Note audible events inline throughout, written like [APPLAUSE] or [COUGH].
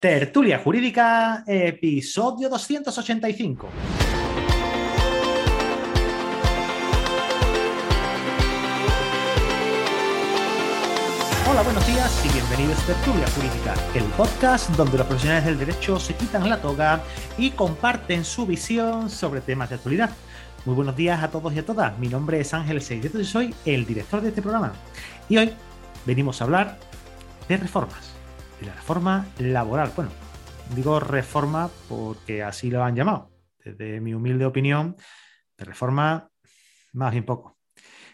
Tertulia Jurídica, episodio 285. Hola, buenos días y bienvenidos a Tertulia Jurídica, el podcast donde los profesionales del derecho se quitan la toga y comparten su visión sobre temas de actualidad. Muy buenos días a todos y a todas. Mi nombre es Ángel Seideto y soy el director de este programa. Y hoy venimos a hablar de reformas la reforma laboral. Bueno, digo reforma porque así lo han llamado. Desde mi humilde opinión, de reforma más bien poco.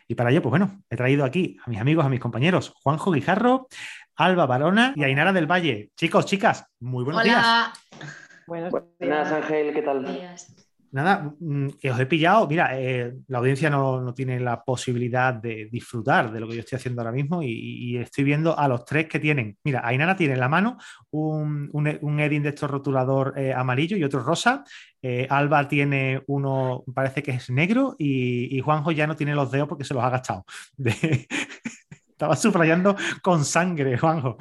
Y para ello, pues bueno, he traído aquí a mis amigos, a mis compañeros, Juanjo Guijarro, Alba Barona y Ainara del Valle. Chicos, chicas, muy buenos Hola. días. Buenos días, Ángel, ¿qué tal? Nada, mm, que os he pillado. Mira, eh, la audiencia no, tiene la posibilidad de disfrutar de lo que yo estoy haciendo ahora mismo y, estoy viendo a los tres que tienen. Mira, Ainara tiene en la mano un, un, de estos rotulador eh, amarillo y otro rosa. Eh, Alba tiene uno, parece que es negro y, Juanjo ya no tiene los dedos porque se los ha gastado. [LAUGHS] Estaba subrayando con sangre, Juanjo.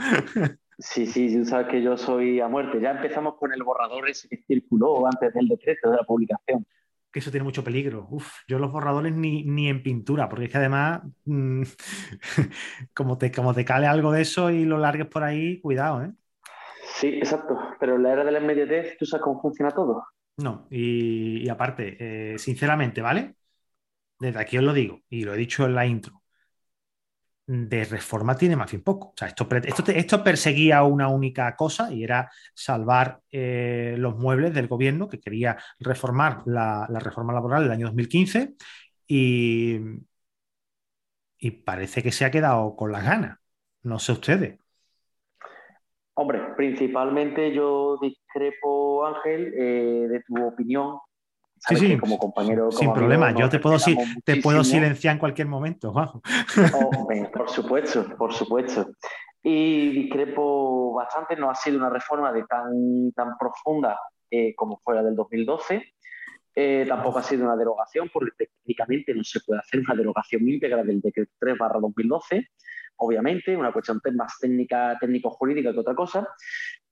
Sí, sí, tú sabes que yo soy a muerte. Ya empezamos con el borrador ese que circuló antes del decreto de la publicación. Que eso tiene mucho peligro. Uf, yo los borradores ni, ni en pintura, porque es que además, mm, [LAUGHS] como, te, como te cale algo de eso y lo largues por ahí, cuidado, ¿eh? Sí, exacto. Pero en la era de la inmediatez, ¿tú sabes cómo funciona todo? No, y, aparte, eh, sinceramente, ¿vale? Desde aquí os lo digo, y lo he dicho en la intro de reforma tiene más bien poco. O sea, esto, esto, perseguía una única cosa y era salvar eh, los muebles del gobierno que quería reformar la, reforma laboral del año 2015 y, y parece que se ha quedado con las ganas. No sé ustedes. Hombre, principalmente yo discrepo, Ángel, eh, de tu opinión Sí, sí, como compañero. Sin problema, yo te puedo, te puedo silenciar en cualquier momento, por supuesto, por supuesto. Y discrepo bastante, no ha sido una reforma de tan, tan profunda eh, como fue la del 2012. Eh, tampoco ha sido una derogación, porque técnicamente no se puede hacer una derogación íntegra del decreto 3 2012 obviamente, una cuestión más técnica, técnico-jurídica que otra cosa,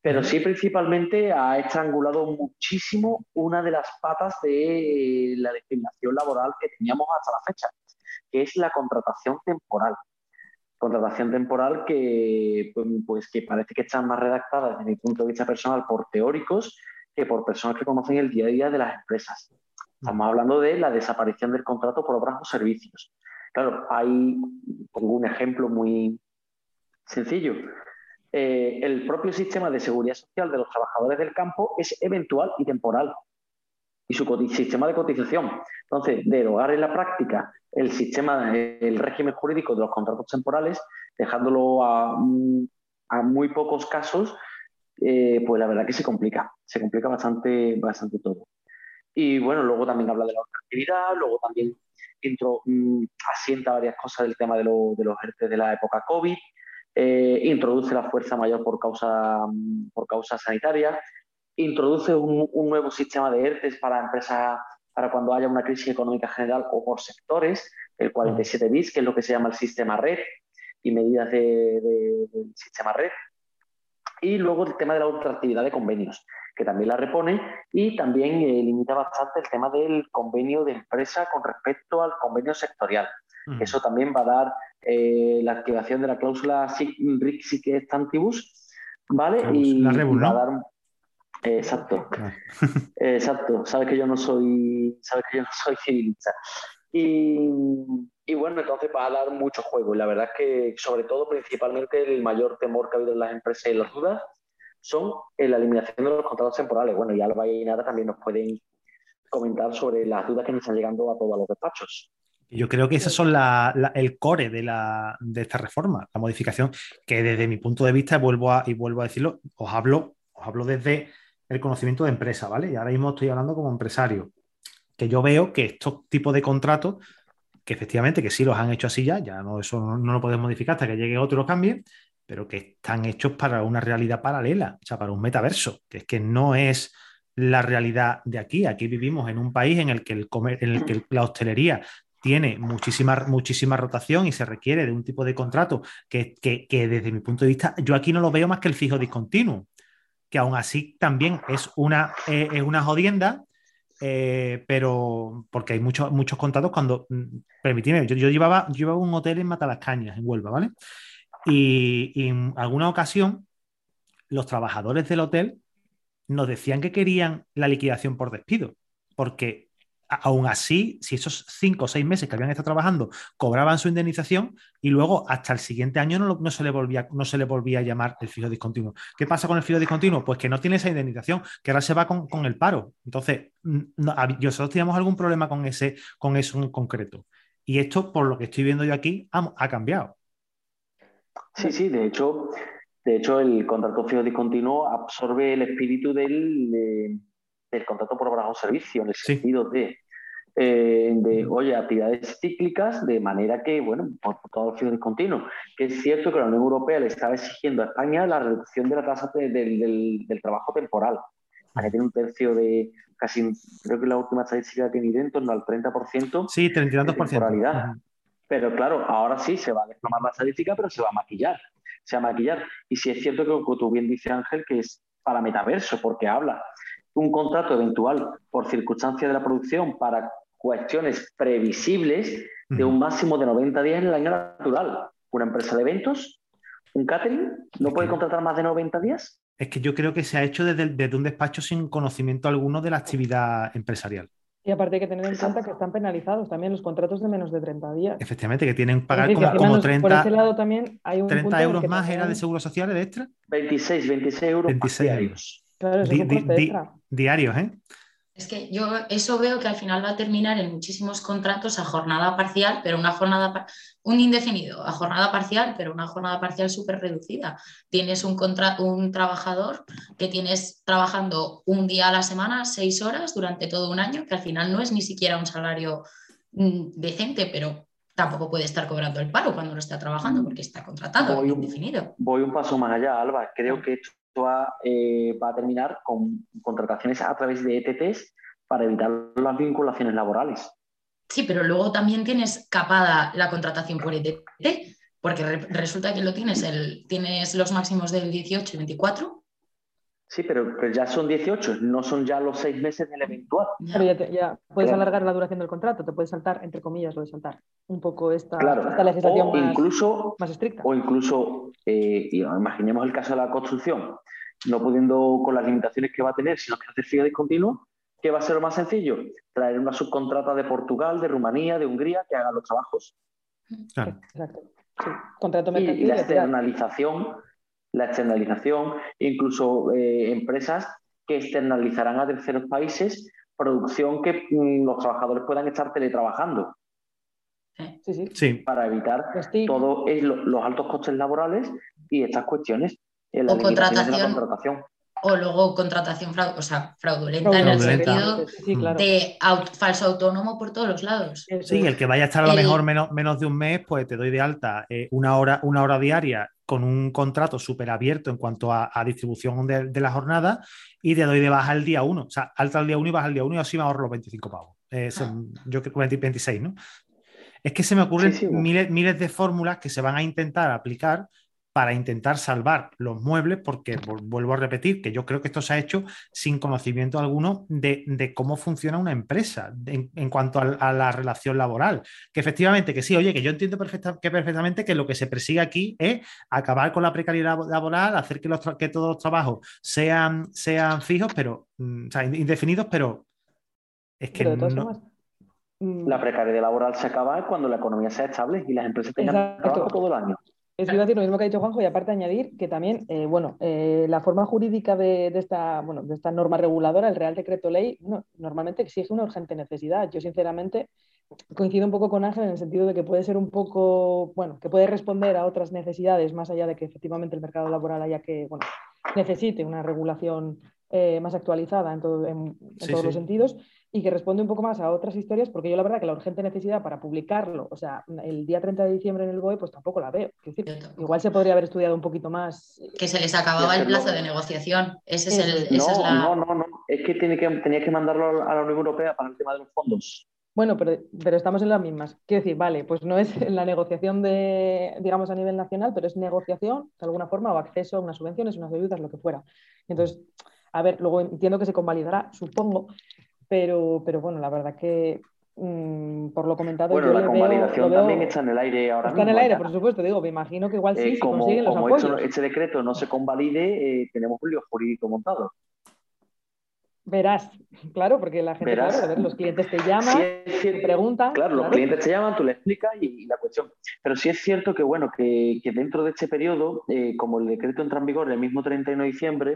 pero sí principalmente ha estrangulado muchísimo una de las patas de la legislación laboral que teníamos hasta la fecha, que es la contratación temporal. Contratación temporal que, pues, pues que parece que están más redactadas desde mi punto de vista personal por teóricos que por personas que conocen el día a día de las empresas. Estamos hablando de la desaparición del contrato por obras o servicios. Claro, hay, pongo un ejemplo muy sencillo. Eh, el propio sistema de seguridad social de los trabajadores del campo es eventual y temporal. Y su sistema de cotización. Entonces, derogar en la práctica el sistema, el régimen jurídico de los contratos temporales, dejándolo a, muy pocos casos, eh, pues la verdad que se complica. Se complica bastante, bastante todo. Y bueno, luego también habla de la actividad, luego también Mm, asienta varias cosas del tema de, de los ERTE de la época COVID, eh, introduce la fuerza mayor por causa, mm, por causa sanitaria, introduce un, nuevo sistema de ERTES para empresas, para cuando haya una crisis económica general o por sectores, el 47 bis, que es lo que se llama el sistema red y medidas del sistema red. Y luego el tema de la ultraactividad de convenios que también la repone, y también eh, limita bastante el tema del convenio de empresa con respecto al convenio sectorial. Eso también va a dar eh, la activación de la cláusula sic stantibus, ¿vale? y va a dar exacto. [LAUGHS] Exacto. Sabes que yo no soy, sabes que yo no soy civilista. Y, y, bueno, entonces va a dar mucho juego. Y la verdad es que, sobre todo, principalmente, el mayor temor que ha habido en las empresas y las dudas son la eliminación de los contratos temporales. Bueno, y Alba y Nara también nos pueden comentar sobre las dudas que nos están llegando a todos los despachos. Yo creo que ese son el core de, la, de, esta reforma, la modificación, que desde mi punto de vista, vuelvo a, y vuelvo a decirlo, os hablo, os hablo desde el conocimiento de empresa, ¿vale? Y ahora mismo estoy hablando como empresario, que yo veo que estos tipos de contratos, que efectivamente que sí los han hecho así ya, ya no, eso no, lo podemos modificar hasta que llegue otro y lo cambie, pero que están hechos para una realidad paralela, o sea, para un metaverso, que es que no es la realidad de aquí. Aquí vivimos en un país en el que, el en el que la hostelería tiene muchísima, muchísima rotación y se requiere de un tipo de contrato que, desde mi punto de vista yo aquí no lo veo más que el fijo discontinuo, que aún así también es una, eh, es una jodienda, eh, pero porque hay muchos muchos contratos cuando, mm, permitidme, yo, llevaba, llevaba un hotel en Matalascañas, en Huelva, ¿vale? Y, y en alguna ocasión los trabajadores del hotel nos decían que querían la liquidación por despido, porque aún así, si esos cinco o seis meses que habían estado trabajando cobraban su indemnización y luego hasta el siguiente año no, se, le volvía, no se le volvía a llamar el fijo discontinuo. ¿Qué pasa con el fijo discontinuo? Pues que no tiene esa indemnización, que ahora se va con, el paro. Entonces, nosotros teníamos algún problema con, ese, con eso en concreto. Y esto, por lo que estoy viendo yo aquí, ha, cambiado. Sí, sí, de hecho, de hecho, el contrato fijo discontinuo absorbe el espíritu del, del contrato por obra o servicio, en el sentido de, eh, de, oye, actividades cíclicas, de manera que, bueno, por, todo el fines continuo, que es cierto que la Unión Europea le estaba exigiendo a España la reducción de la tasa del, trabajo temporal. España tiene un tercio de, casi, creo que la última estadística que tiene en torno al 30%. Sí, 32%. De Pero claro, ahora sí se va a desplomar la estadística, pero se va a maquillar. Se va a maquillar. Y si es cierto que, como tú bien dices, Ángel, que es para metaverso, porque habla un contrato eventual por circunstancia de la producción para cuestiones previsibles de un máximo de 90 días en el año natural. Una empresa de eventos, un catering, ¿no puede contratar más de 90 días? Es que yo creo que se ha hecho desde, un despacho sin conocimiento alguno de la actividad empresarial. Y aparte hay que tener en cuenta que están penalizados también los contratos de menos de 30 días. Efectivamente, que tienen que pagar como, 30, por ese lado también hay un 30 euros más era de seguro social, de extra. 26, 26 euros 26 euros. Claro, es un diarios, ¿eh? Es que yo eso veo que al final va a terminar en muchísimos contratos a jornada parcial, pero una jornada, un indefinido, a jornada parcial, pero una jornada parcial súper reducida. Tienes un, un trabajador que tienes trabajando un día a la semana, seis horas durante todo un año, que al final no es ni siquiera un salario mm, decente, pero tampoco puede estar cobrando el paro cuando no está trabajando porque está contratado, indefinido. Voy un paso más allá, Alba. Creo que eh, va a terminar con contrataciones a través de ETTs para evitar las vinculaciones laborales. Sí, pero luego también tienes capada la contratación por ETT, porque resulta que lo tienes, tienes los máximos del 18 y 24 Sí, pero, ya son 18, no son ya los seis meses del eventual. Pero ya, puedes alargar la duración del contrato, te puedes saltar, entre comillas, lo de saltar un poco esta, legislación más, incluso, más estricta. O incluso, eh, imaginemos el caso de la construcción, no pudiendo con las limitaciones que va a tener, sino que hacer fijo discontinuo, ¿qué va a ser lo más sencillo? Traer una subcontrata de Portugal, de Rumanía, de Hungría, que haga los trabajos. Exacto. Contrato y, y la externalización la externalización, incluso eh, empresas que externalizarán a terceros países producción que mm, los trabajadores puedan estar teletrabajando. Sí, sí. sí. Para evitar todos los altos costes laborales y estas cuestiones. En o contratación, O luego contratación o sea, fraudulenta, en el sentido de falso autónomo por todos los lados. Sí, el que vaya a estar a lo mejor menos, menos de un mes, pues te doy de alta eh, una, hora, una hora diaria con un contrato súper abierto en cuanto a, distribución de, la jornada y te doy de baja el día 1. O sea, alta el día 1 y baja el día 1 y así me ahorro los 25 pavos. Eh, son, ah. Yo creo que 26, ¿no? Es que se me ocurren miles, miles de fórmulas que se van a intentar aplicar para intentar salvar los muebles, porque vuelvo a repetir que yo creo que esto se ha hecho sin conocimiento alguno de, cómo funciona una empresa en, cuanto a, la relación laboral. Que efectivamente, que sí, oye, que yo entiendo que perfectamente que lo que se persigue aquí es acabar con la precariedad laboral, hacer que, los que todos los trabajos sean, sean fijos, pero, mm, o sea, indefinidos, pero es que no... La precariedad laboral se acaba cuando la economía sea estable y las empresas tengan trabajo todo el año. Es iba a decir lo mismo que ha dicho Juanjo y aparte añadir que también, eh, bueno, eh, la forma jurídica de, esta, bueno, de esta norma reguladora, el Real Decreto Ley, normalmente exige una urgente necesidad. Yo sinceramente coincido un poco con Ángel en el sentido de que puede ser un poco, bueno, que puede responder a otras necesidades más allá de que efectivamente el mercado laboral haya que, bueno, necesite una regulación eh, más actualizada en, todos los sentidos y que responde un poco más a otras historias, porque yo la verdad que la urgente necesidad para publicarlo, o sea, el día 30 de diciembre en el BOE, pues tampoco la veo. igual se podría haber estudiado un poquito más. Que se les acababa el plazo de negociación. Ese es el, no, no, no, no, es que, tiene que tenía que mandarlo a la Unión Europea para el tema de los fondos. Bueno, pero, pero, estamos en las mismas. Quiero decir, vale, pues no es la negociación de, digamos, a nivel nacional, pero es negociación de alguna forma o acceso a unas subvenciones, unas ayudas, lo que fuera. Entonces, a ver, luego entiendo que se convalidará, supongo, pero, pero bueno, la verdad que mm, por lo comentado. Bueno, la convalidación también está en el aire ahora está mismo. en el aire, por supuesto, digo, me imagino que igual sí, eh, como, consiguen los como apoyos. este decreto no se convalide, eh, tenemos un lío jurídico montado. Verás, claro, porque la gente, Verás. claro, los clientes te llaman, te preguntan. Claro, los clientes te llaman, tú le explicas y, la cuestión. Pero sí es cierto que, bueno, que, que dentro de este periodo, eh, como el decreto entra en vigor el mismo 31 de diciembre,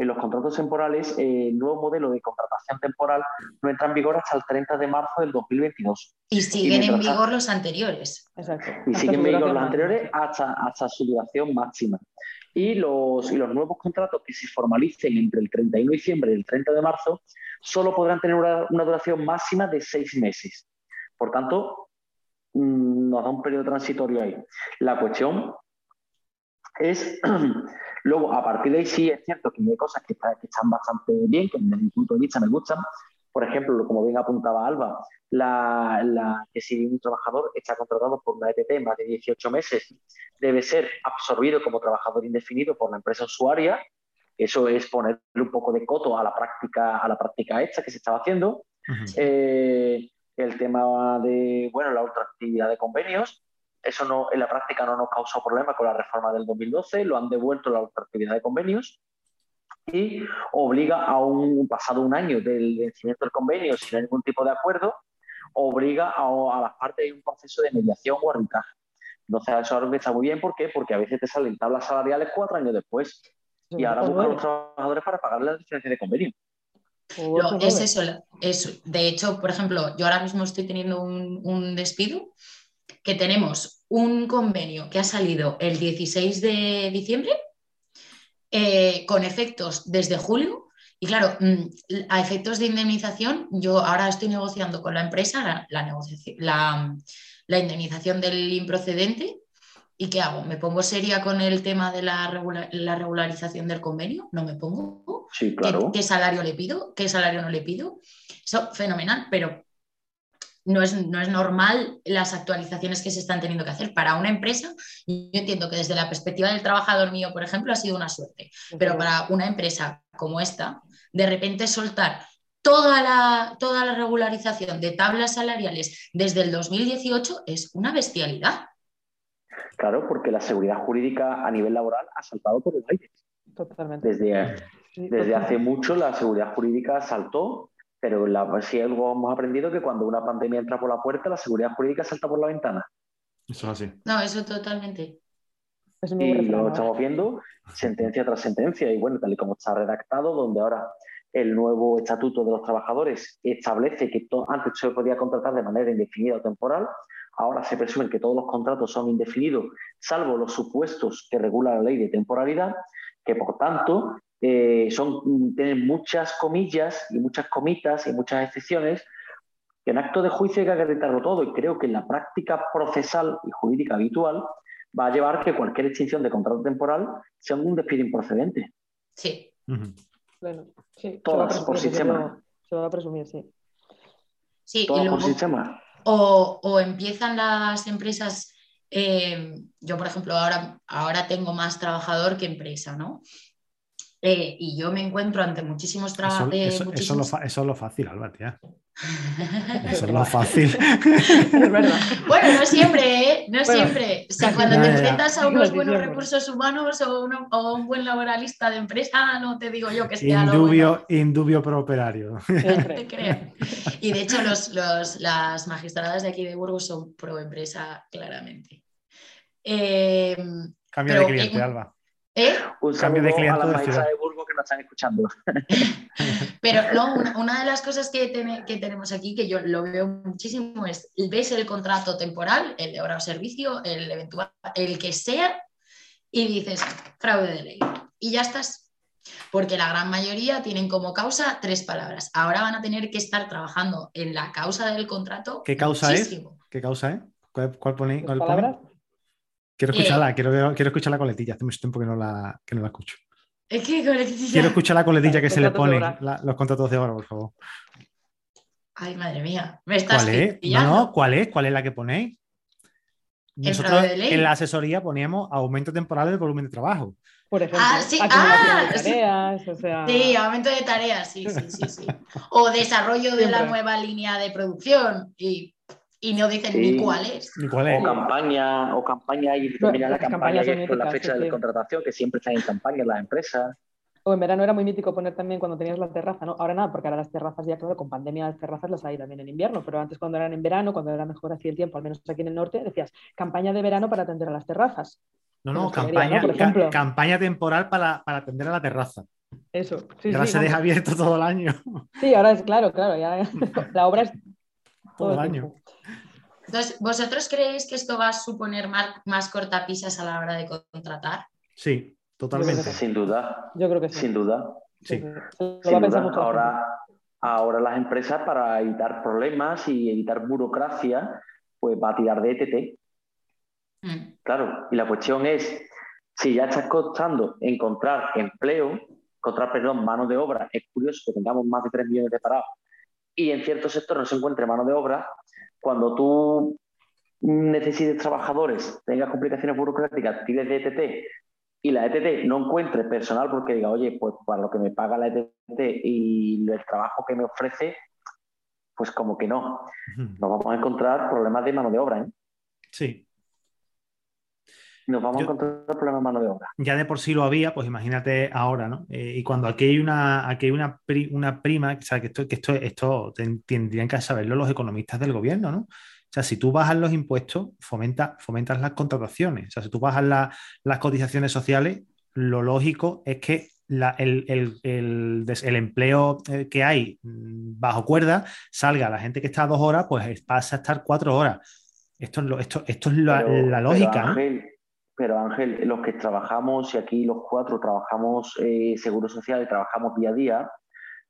en los contratos temporales, eh, el nuevo modelo de contratación temporal no entra en vigor hasta el 30 de marzo del 2022. Y siguen en vigor los anteriores. Exacto. Y siguen en vigor los anteriores hasta, hasta su duración máxima. Y los, y los nuevos contratos que se formalicen entre el 31 de diciembre y el 30 de marzo solo podrán tener una, una duración máxima de seis meses. Por tanto, mm, nos da un periodo transitorio ahí. La cuestión es [CLEARS THROAT] Luego, a partir de ahí sí es cierto que hay cosas que, están bastante bien, que desde mi punto de vista me gustan. Por ejemplo, como bien apuntaba Alba, la, que si un trabajador está contratado por una ETT más de 18 meses, debe ser absorbido como trabajador indefinido por la empresa usuaria. Eso es ponerle un poco de coto a la práctica, a la práctica hecha que se estaba haciendo. Eh, el tema de bueno, la ultraactividad de convenios, eso no, en la práctica no nos causó problema con la reforma del 2012, lo han devuelto la actividad de convenios y obliga a un, pasado un año del vencimiento del convenio sin ningún tipo de acuerdo, obliga a, las partes a un proceso de mediación o arbitraje. Entonces, eso que está muy bien. ¿Por qué? Porque a veces te salen tablas salariales cuatro años después y ahora buscan los trabajadores para pagar la diferencia de convenio. es eso, es, de hecho, por ejemplo, yo ahora mismo estoy teniendo un, un despido que tenemos un convenio que ha salido el 16 de diciembre eh, con efectos desde julio. Y claro, mm, a efectos de indemnización, yo ahora estoy negociando con la empresa la, la, indemnización del improcedente. ¿Y qué hago? ¿Me pongo seria con el tema de la, regularización del convenio? ¿No me pongo? Sí, claro. ¿Qué, salario le pido? ¿Qué salario no le pido? Eso, fenomenal, pero no es, no es, normal las actualizaciones que se están teniendo que hacer. Para una empresa, yo entiendo que desde la perspectiva del trabajador mío, por ejemplo, ha sido una suerte, pero para una empresa como esta, de repente soltar toda la, toda la regularización de tablas salariales desde el 2018 es una bestialidad. Claro, porque la seguridad jurídica a nivel laboral ha saltado por el aire. Totalmente. Desde, desde hace mucho la seguridad jurídica saltó pero la, si algo hemos aprendido que cuando una pandemia entra por la puerta, la seguridad jurídica salta por la ventana. Eso es así. No, eso totalmente. y lo estamos viendo sentencia tras sentencia. Y bueno, tal y como está redactado, donde ahora el nuevo estatuto de los trabajadores establece que antes se podía contratar de manera indefinida o temporal, ahora se presume que todos los contratos son indefinidos, salvo los supuestos que regula la ley de temporalidad, que por tanto eh, son, tienen muchas comillas y muchas comitas y muchas excepciones que en acto de juicio hay que acreditarlo todo y creo que en la práctica procesal y jurídica habitual va a llevar que cualquier extinción de contrato temporal sea un despido improcedente. Sí. bueno, sí. Todas por sistema. Se va a presumir, sí. Sí, Todas por sistema. O, o, empiezan las empresas, eh, yo por ejemplo ahora, ahora tengo más trabajador que empresa, ¿no? Eh, y yo me encuentro ante muchísimos trabajos. Eso, eso, es lo fácil, Alba, tía. Eso es lo fácil. [LAUGHS] Bueno, no siempre, ¿eh? No siempre. O sea, cuando te enfrentas a unos buenos recursos humanos o, un buen laboralista de empresa, no te digo yo que sea indubio, Indubio pro operario. Te creo. Y de hecho, los, los, las magistradas de aquí de Burgos son pro empresa, claramente. Eh, Cambio de cliente, en- Alba. ¿Eh? Un Cambio de cliente a de maestras ciudad. de Burgos que nos están escuchando. [LAUGHS] [LAUGHS] Pero no, una, una de las cosas que, que tenemos aquí, que yo lo veo muchísimo, es ves el contrato temporal, el de hora o servicio, el eventual, el que sea, y dices fraude de ley. Y ya estás. Porque la gran mayoría tienen como causa tres palabras. Ahora van a tener que estar trabajando en la causa del contrato. ¿Qué causa es? ¿Qué causa es? ¿Cuál, cuál pone? ¿Las cuál pone? Quiero Eh, escucharla, quiero, quiero escuchar la coletilla. Hace mucho tiempo que no la, que no la escucho. Es que coletilla- Quiero escuchar la coletilla que se le pone, la- los contratos de hora, por favor. Ay, madre mía. Me estás ¿Cuál es? No, no, ¿cuál es? ¿Cuál es la que ponéis? Nosotros en la asesoría poníamos aumento temporal del volumen de trabajo. Por ejemplo, Ah, sí, ah, de sí. tareas, o sea... Sí, aumento de tareas, sí, sí, sí, sí. [LAUGHS] O desarrollo de la nueva línea de producción y, y no dicen Sí. ni cuál es. ¿Y cuál es? O campaña, o campaña y termina la campaña es con la fecha sí, de sí. contratación, que siempre están en campaña las empresas. O en verano era muy mítico poner también cuando tenías la terraza, ¿no? Ahora nada, porque ahora las terrazas ya, claro, con pandemia las terrazas las hay también en invierno, pero antes cuando eran en verano, cuando era mejor así el tiempo, al menos aquí en el norte, decías campaña de verano para atender a las terrazas. No, no, hostelería, campaña, ¿no? Por ca- ejemplo. campaña temporal para, para atender a la terraza. Eso, sí, y ahora sí, se deja abierto todo el año. Sí, ahora es claro, claro, ya [LAUGHS] la obra es Todo el el año. tiempo. Entonces, ¿vosotros creéis que esto va a suponer mar- más cortapisas a la hora de contratar? Sí, totalmente. Sin duda, Yo creo que sí. sin duda. Sí. Sí, sí. Lo Sin va duda. mucho. Ahora, ahora las empresas para evitar problemas y evitar burocracia, pues va a tirar de ETT. Mm. Claro, y la cuestión es, si ya está costando encontrar empleo, encontrar, perdón, mano de obra, es curioso que tengamos más de 3 millones de parados y en ciertos sectores no se encuentre mano de obra, cuando tú necesites trabajadores, tengas complicaciones burocráticas, tires de ETT y la ETT no encuentre personal porque diga, oye, pues para lo que me paga la ETT y el trabajo que me ofrece, pues como que no. Nos vamos a encontrar problemas de mano de obra, ¿eh? Sí. Nos vamos Yo- a encontrar problemas de mano de obra. ya de por sí lo había, pues imagínate ahora, ¿no? Eh, y cuando aquí hay una, aquí hay una, pri- una prima, o sea, que esto, que esto, esto ten- tendrían que saberlo los economistas del gobierno, ¿no? O sea, si tú bajas los impuestos, fomenta, fomentas las contrataciones. O sea, si tú bajas la- las cotizaciones sociales, lo lógico es que la- el, el- el el empleo eh, que hay mm, bajo cuerda salga la gente que está dos horas, pues es- pasa a estar cuatro horas. Esto esto, esto es la, Pero- la pero, lógica. Ángel, pero Ángel, los que trabajamos, y aquí los cuatro trabajamos eh, seguro social y trabajamos día a día,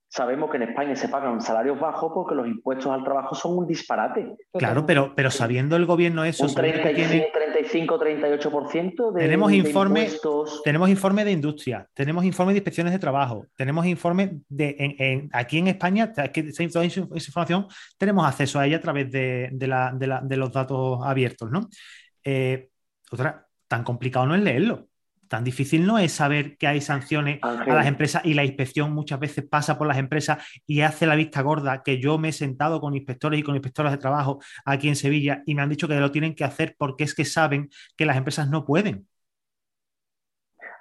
sabemos que en España se pagan salarios bajos porque los impuestos al trabajo son un disparate. Claro, pero, pero sabiendo el gobierno eso, Un sabiendo que 35, tiene- 35 38% de, Tenemos de informe- impuestos. tenemos informes de industria, tenemos informes de inspecciones de trabajo, tenemos informes de en- en- aquí en España, que esa, toda esa información tenemos acceso a ella a través de, de la- de la- de los datos abiertos, ¿no? Eh, otra, tan complicado no es leerlo, tan difícil no es saber que hay sanciones Ángel, a las empresas y la inspección muchas veces pasa por las empresas y hace la vista gorda, que yo me he sentado con inspectores y con inspectoras de trabajo aquí en Sevilla y me han dicho que lo tienen que hacer porque es que saben que las empresas no pueden.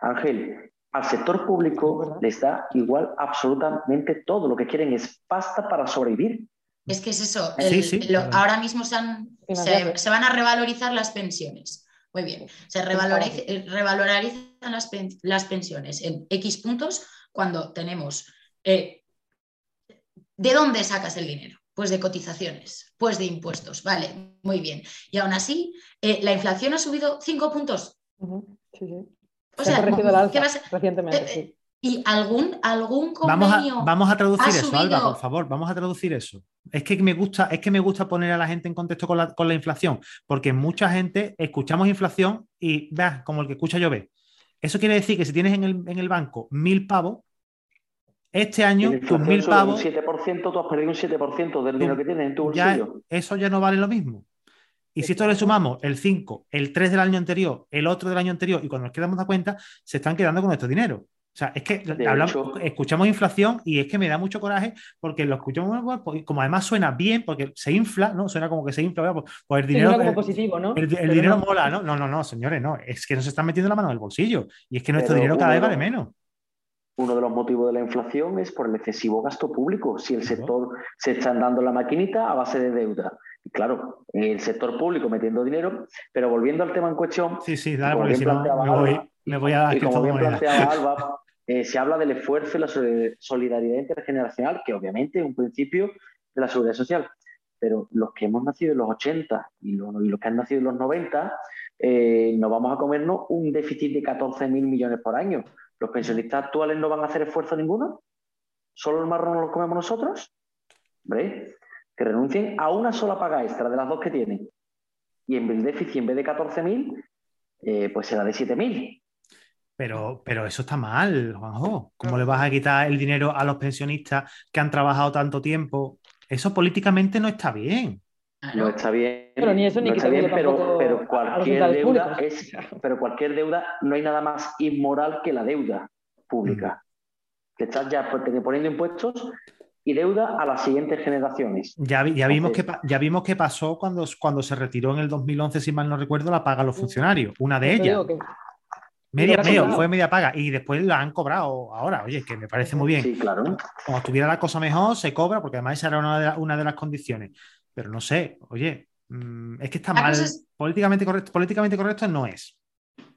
Ángel, al sector público les da igual absolutamente todo. Lo que quieren es pasta para sobrevivir. Es que es eso. Sí, el- sí, lo- claro. ahora mismo se, han- se, Financiarlo. se van a revalorizar las pensiones. Muy bien. Se revaloriz- eh, revalorizan las, pen- las pensiones en X puntos cuando tenemos. eh, ¿De dónde sacas el dinero? Pues de cotizaciones, pues de impuestos. Vale, muy bien. Y aún así, eh, la inflación ha subido 5 puntos. Sí, sí. O Se ha sea, corregido al ¿qué alza a recientemente, Eh, sí. Y algún, algún Vamos convenio. a, vamos a traducir eso, Alba, subido- por favor, vamos a traducir eso. Es que me gusta, es que me gusta poner a la gente en contexto con la, con la inflación, porque mucha gente escuchamos inflación y veas, como el que escucha llover. Eso quiere decir que si tienes en el, en el banco mil pavos, este año la tus mil sube un pavos, 7%, tú has perdido un 7% del dinero que tienes en tu ya, bolsillo. eso ya no vale lo mismo. Y si esto le sumamos el 5, el 3 del año anterior, el otro del año anterior, y cuando nos quedamos da cuenta, se están quedando con nuestro dinero. O sea, es que hablamos- hecho- escuchamos inflación y es que me da mucho coraje porque lo escuchamos, pues, como además suena bien, porque se infla, ¿no? Suena como que se infla, pues, pues el dinero, como el- positivo, ¿no? el, dinero no. mola, ¿no? No, no, no, señores, no. Es que nos están metiendo la mano en el bolsillo y es que nuestro Pero dinero cada vez vale menos. Uno de los motivos de la inflación es por el excesivo gasto público. Si el sector se está dando la maquinita a base de deuda claro, el sector público metiendo dinero, pero volviendo al tema en cuestión. Sí, sí, dale, porque si no me voy, a dar y como bien planteaba Alba, eh, se habla del esfuerzo y la solidaridad intergeneracional, que obviamente es un principio de la seguridad social. Pero los que hemos nacido en los 80 y los, que han nacido en los 90, eh, nos vamos a comernos un déficit de 14.000 millones por año. ¿Los pensionistas actuales no van a hacer esfuerzo ninguno? ¿Solo el marrón lo comemos nosotros? ¿Hombre? que renuncien a una sola paga extra de las dos que tienen. Y en el déficit, en vez de 14.000, eh, pues será de 7.000. Pero, pero eso está mal, Juanjo. ¿Cómo le vas a quitar el dinero a los pensionistas que han trabajado tanto tiempo? Eso políticamente no está bien. No está bien. Pero ni eso ni está bien, pero, pero, cualquier deuda es, [LAUGHS] pero cualquier deuda no hay nada más inmoral que la deuda pública. Mm. Que estás ya poniendo impuestos y deuda a las siguientes generaciones. Ya, ya, vimos, que, ya vimos qué pasó cuando, cuando se retiró en el 2011, si mal no recuerdo, la paga a los funcionarios. Una de ellas. Media, fue media paga y después la han cobrado ahora. Oye, que me parece muy bien. Sí, claro. Cuando estuviera la cosa mejor, se cobra, porque además esa era una de, una de las condiciones. Pero no sé, oye, mm, es que está mal. Políticamente, correcto, políticamente correcto no es.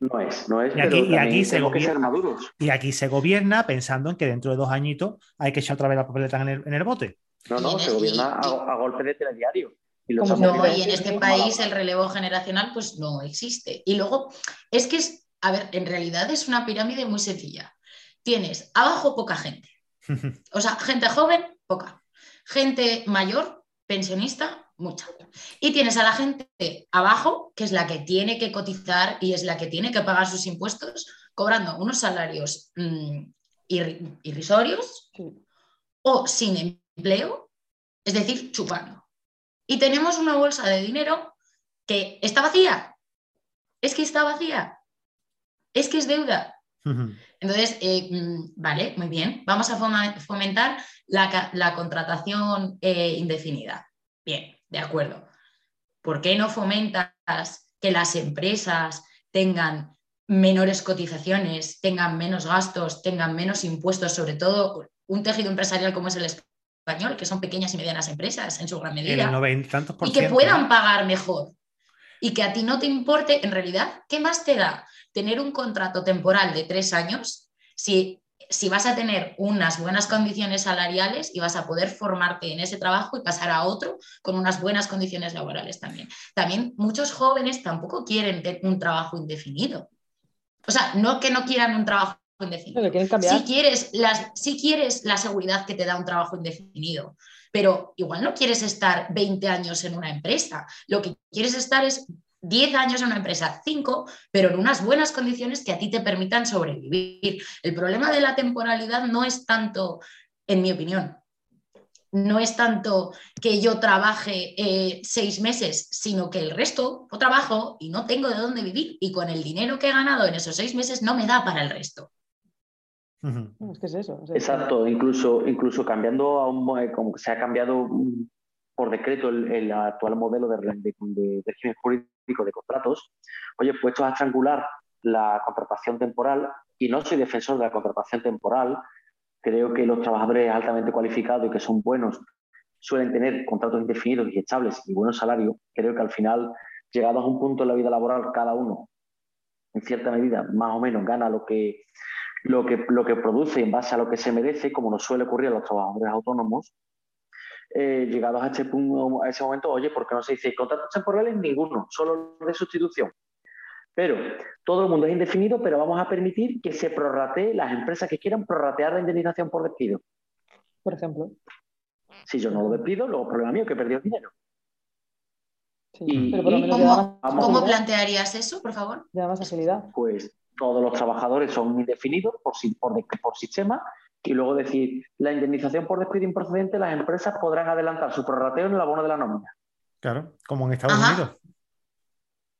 No es, no es. Y aquí, y aquí se gobierna, y aquí se gobierna pensando en que dentro de dos añitos hay que echar otra vez la papeleta en el, en el bote. No, no, se gobierna a, golpe de telediario. Y no, y en este país el relevo generacional pues no existe. Y luego, es que es, a ver, en realidad es una pirámide muy sencilla. Tienes abajo poca gente. [LAUGHS] O sea, gente joven, poca. Gente mayor, pensionista, mucha. Y tienes a la gente abajo, que es la que tiene que cotizar y es la que tiene que pagar sus impuestos, cobrando unos salarios mm, irrisorios o sin empleo, es decir, chupando. Y tenemos una bolsa de dinero que está vacía. Es que está vacía. Es que es deuda. Entonces, eh, mm, vale, muy bien. Vamos a fomentar la, contratación eh, indefinida. Bien, de acuerdo. ¿Por qué no fomentas que las empresas tengan menores cotizaciones, tengan menos gastos, tengan menos impuestos, sobre todo un tejido empresarial como es el español, que son pequeñas y medianas empresas en su gran medida, y que puedan pagar mejor? Y que a ti no te importe, en realidad, ¿qué más te da tener un contrato temporal de tres años si si vas a tener unas buenas condiciones salariales y vas a poder formarte en ese trabajo y pasar a otro con unas buenas condiciones laborales también. También muchos jóvenes tampoco quieren un trabajo indefinido. O sea, no que no quieran un trabajo indefinido. Si quieres, si quieres la seguridad que te da un trabajo indefinido, pero igual no quieres estar 20 años en una empresa. Lo que quieres estar es 10 años en una empresa, 5, pero en unas buenas condiciones que a ti te permitan sobrevivir. El problema de la temporalidad no es tanto, en mi opinión, no es tanto que yo trabaje eh, seis meses, sino que el resto yo trabajo y no tengo de dónde vivir y con el dinero que he ganado en esos seis meses no me da para el resto. Es que es eso. Exacto, incluso, incluso cambiando a un, como que se ha cambiado por decreto el, actual modelo de, de, régimen jurídico de contratos, oye, puestos a estrangular la contratación temporal, y no soy defensor de la contratación temporal, creo que los trabajadores altamente cualificados y que son buenos suelen tener contratos indefinidos y estables y buenos salarios, creo que al final, llegados a un punto en la vida laboral, cada uno, en cierta medida, más o menos, gana lo que, lo que, lo que produce en base a lo que se merece, como nos suele ocurrir a los trabajadores autónomos, eh, llegados a, este punto, a ese momento, oye, ¿por qué no se dice contratos temporales? Ninguno, solo de sustitución. Pero todo el mundo es indefinido, pero vamos a permitir que se prorratee las empresas que quieran prorratear la indemnización por despido. Por ejemplo. Si yo no lo despido, luego problema mío que he perdido dinero. ¿Cómo, plantearías eso, por favor? Ya más agilidad. Pues todos los trabajadores son indefinidos por, por, por sistema y luego decir, la indemnización por despido improcedente, las empresas podrán adelantar su prorrateo en el abono de la nómina. Claro, como en Estados Unidos.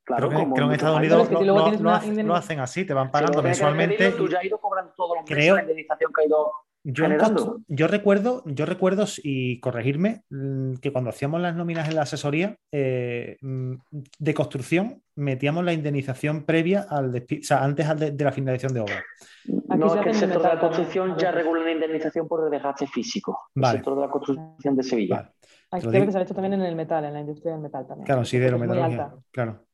Claro, creo que, en Estados Unidos lo, hacen así, te van pagando mensualmente. tú ya has ido cobrando todo los meses la indemnización que ha ido yo, yo, recuerdo, yo recuerdo, y corregirme, mm, que cuando hacíamos las nóminas en la asesoría eh, mm, de construcción, metíamos la indemnización previa al o sea, antes de, la finalización de obra. no, es que el sector de la construcción ya regula la indemnización por desgaste físico. El sector de la construcción de Sevilla. Aquí creo que se ha hecho también en el metal, en la industria del metal también. Claro, sí, de lo metalurgia. Claro.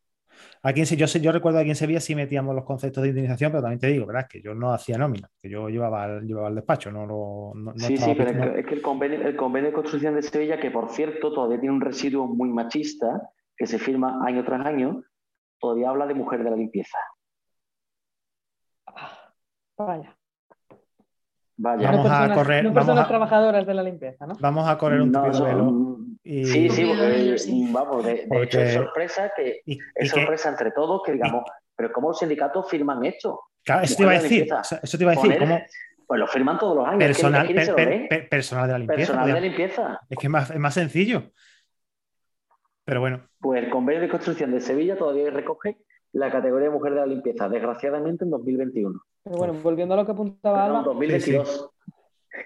Aquí en, yo, yo recuerdo aquí en Sevilla sí metíamos los conceptos de indemnización, pero también te digo, ¿verdad? Que yo no hacía nómina, que yo llevaba, llevaba el despacho, no lo. sí, sí, pero es que, el, convenio, el convenio de construcción de Sevilla, que por cierto todavía tiene un residuo muy machista, que se firma año tras año, todavía habla de mujer de la limpieza. Vaya. Vaya. Vamos a correr. No personas trabajadoras de la limpieza, ¿no? Vamos a correr un tupido Sí, sí, [LAUGHS] vamos, de, hecho es sorpresa que es sorpresa entre todos que digamos, pero ¿cómo los sindicatos firman esto? Claro, eso te iba a decir, eso te iba a decir, ¿cómo? Pues lo firman todos los años. Personal, personal de la limpieza. Personal de limpieza. Es que es más, es más sencillo. Pero bueno. Pues el convenio de construcción de Sevilla todavía recoge la categoría de mujer de la limpieza, desgraciadamente en 2021. Pero bueno, volviendo a lo que apuntaba Alba. 2022.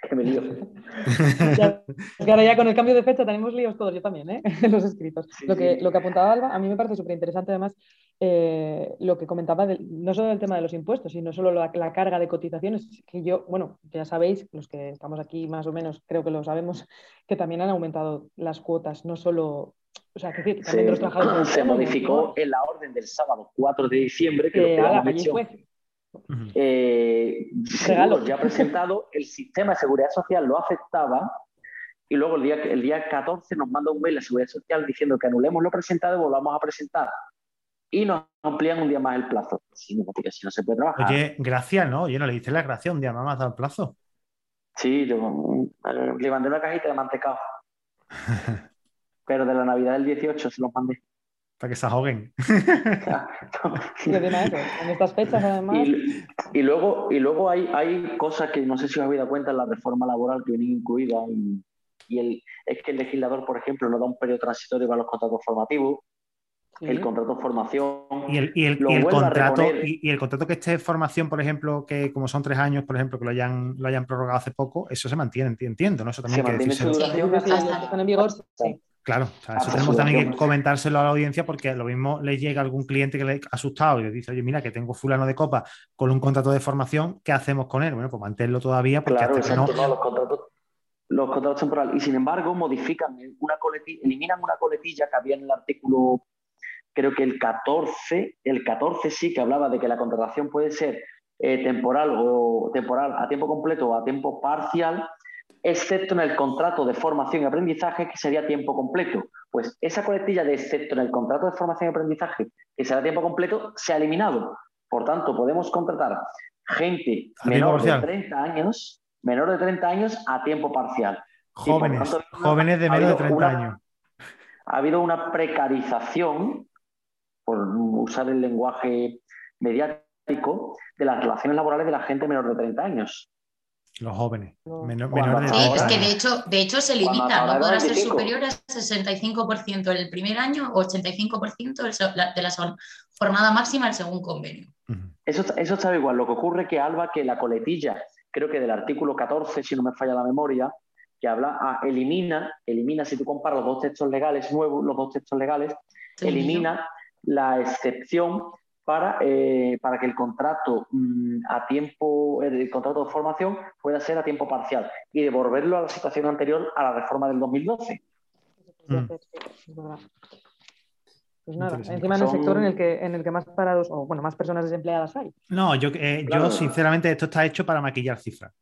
[LAUGHS] que me lío. [LAUGHS] ya, ahora ya con el cambio de fecha tenemos líos todos, yo también, ¿eh? [LAUGHS] los escritos. lo, que, lo que apuntaba Alba, a mí me parece súper interesante además eh, lo que comentaba, no solo del tema de los impuestos, sino solo la, carga de cotizaciones, que yo, bueno, ya sabéis, los que estamos aquí más o menos, creo que lo sabemos, que también han aumentado las cuotas, no solo... O sea, que también se, los trabajadores... [COUGHS] Se modificó en la orden del sábado 4 de diciembre, que, que eh, ya presentado, el sistema de seguridad social lo aceptaba y luego el día, el día 14 nos manda un mail la seguridad social diciendo que anulemos lo presentado y volvamos a presentar. Y nos amplían un día más el plazo. Si no, si no se puede trabajar. Oye, gracias, ¿no? Oye, no le dice la gracia, un día más más dado el plazo. Sí, yo le mandé una cajita de mantecado. [LAUGHS] Pero de la Navidad del 18 se los mandé que se ahoguen. en estas fechas además. Y, luego, y luego hay, hay cosas que no sé si os habéis dado cuenta en la reforma laboral que vienen incluidas y, el, es que el legislador, por ejemplo, no da un periodo transitorio para los contratos formativos. El contrato de formación. Y el, y el, contrato, y, el contrato que esté de formación, por ejemplo, que como son tres años, por ejemplo, que lo hayan, lo hayan prorrogado hace poco, eso se mantiene, entiendo, ¿no? Eso también se mantiene su duración hasta, en vigor. Sí. Claro, eso tenemos también que comentárselo a la audiencia porque lo mismo le llega a algún cliente que le ha asustado y le dice, oye, mira, que tengo fulano de copa con un contrato de formación, ¿qué hacemos con él? Bueno, pues manténlo todavía porque claro, hasta no... los contratos los contratos temporales y sin embargo modifican una coletilla, eliminan una coletilla que había en el artículo, creo que el 14, el 14 sí que hablaba de que la contratación puede ser eh, temporal o temporal a tiempo completo o a tiempo parcial excepto en el contrato de formación y aprendizaje, que sería tiempo completo. Pues esa coletilla de excepto en el contrato de formación y aprendizaje, que será tiempo completo, se ha eliminado. Por tanto, podemos contratar gente menor de 30 años, menor de 30 años a tiempo parcial. Jóvenes, jóvenes de menos de 30 años. Ha habido una precarización, por usar el lenguaje mediático, de las relaciones laborales de la gente menor de 30 años. Los jóvenes. sí, es que de hecho, de hecho se limita, no podrá ser superior a 65% el primer año o 85% de la jornada máxima el segundo convenio. Eso, eso está igual. Lo que ocurre es que Alba, que la coletilla, creo que del artículo 14, si no me falla la memoria, que habla, ah, elimina, elimina, si tú comparas los dos textos legales nuevos, los dos textos legales, elimina la excepción para, eh, para que el contrato mm, a tiempo, el contrato de formación pueda ser a tiempo parcial y devolverlo a la situación anterior a la reforma del 2012. Mm. Pues nada, encima en el sector en el que en el que más parados o bueno, más personas desempleadas hay. No, yo, eh, yo sinceramente esto está hecho para maquillar cifras.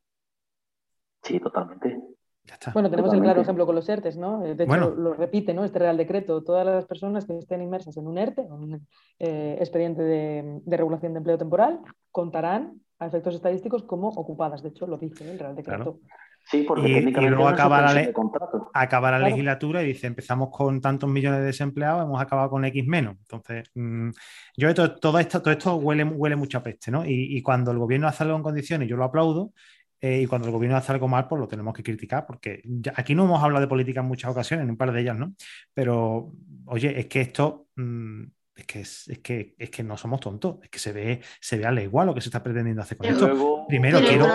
Sí, totalmente. Bueno, tenemos el claro ejemplo con los ERTES, ¿no? De hecho, lo, repite, ¿no? Este Real Decreto. Todas las personas que estén inmersas en un ERTE, un eh, expediente de, regulación de empleo temporal, contarán a efectos estadísticos como ocupadas. De hecho, lo dice el Real Decreto. Sí, porque y, luego acaba la, acaba la legislatura y dice, empezamos con tantos millones de desempleados, hemos acabado con X menos. Entonces, mm, yo todo, todo, esto, todo esto huele, huele mucha peste, ¿no? Y, y, cuando el gobierno hace algo en condiciones, yo lo aplaudo, eh, y cuando el gobierno hace algo mal, pues lo tenemos que criticar, porque aquí no hemos hablado de política en muchas ocasiones, en un par de ellas, ¿no? Pero, oye, es que esto, mm, es que, es, que, es que no somos tontos, es que se ve, se ve a la igual lo que se está pretendiendo hacer con esto. Primero, quiero,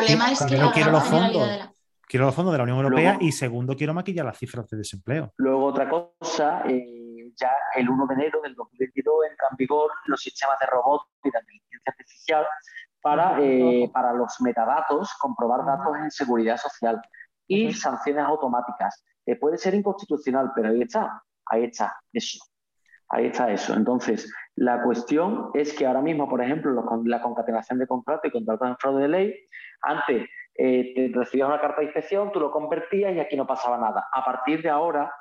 quiero, los fondos. Quiero los fondos de la Unión Europea y segundo, quiero maquillar las cifras de desempleo. Luego, otra cosa, eh, ya el 1 de enero del 2022 entran en vigor los sistemas de robot y de inteligencia artificial para, eh, para los metadatos, comprobar datos en seguridad social y sanciones automáticas. Eh, puede ser inconstitucional, pero ahí está, ahí está eso. Ahí está eso. Entonces, la cuestión es que ahora mismo, por ejemplo, la concatenación de contratos y contratos en fraude de ley, antes eh, recibías una carta de inspección, tú lo convertías y aquí no pasaba nada. A partir de ahora,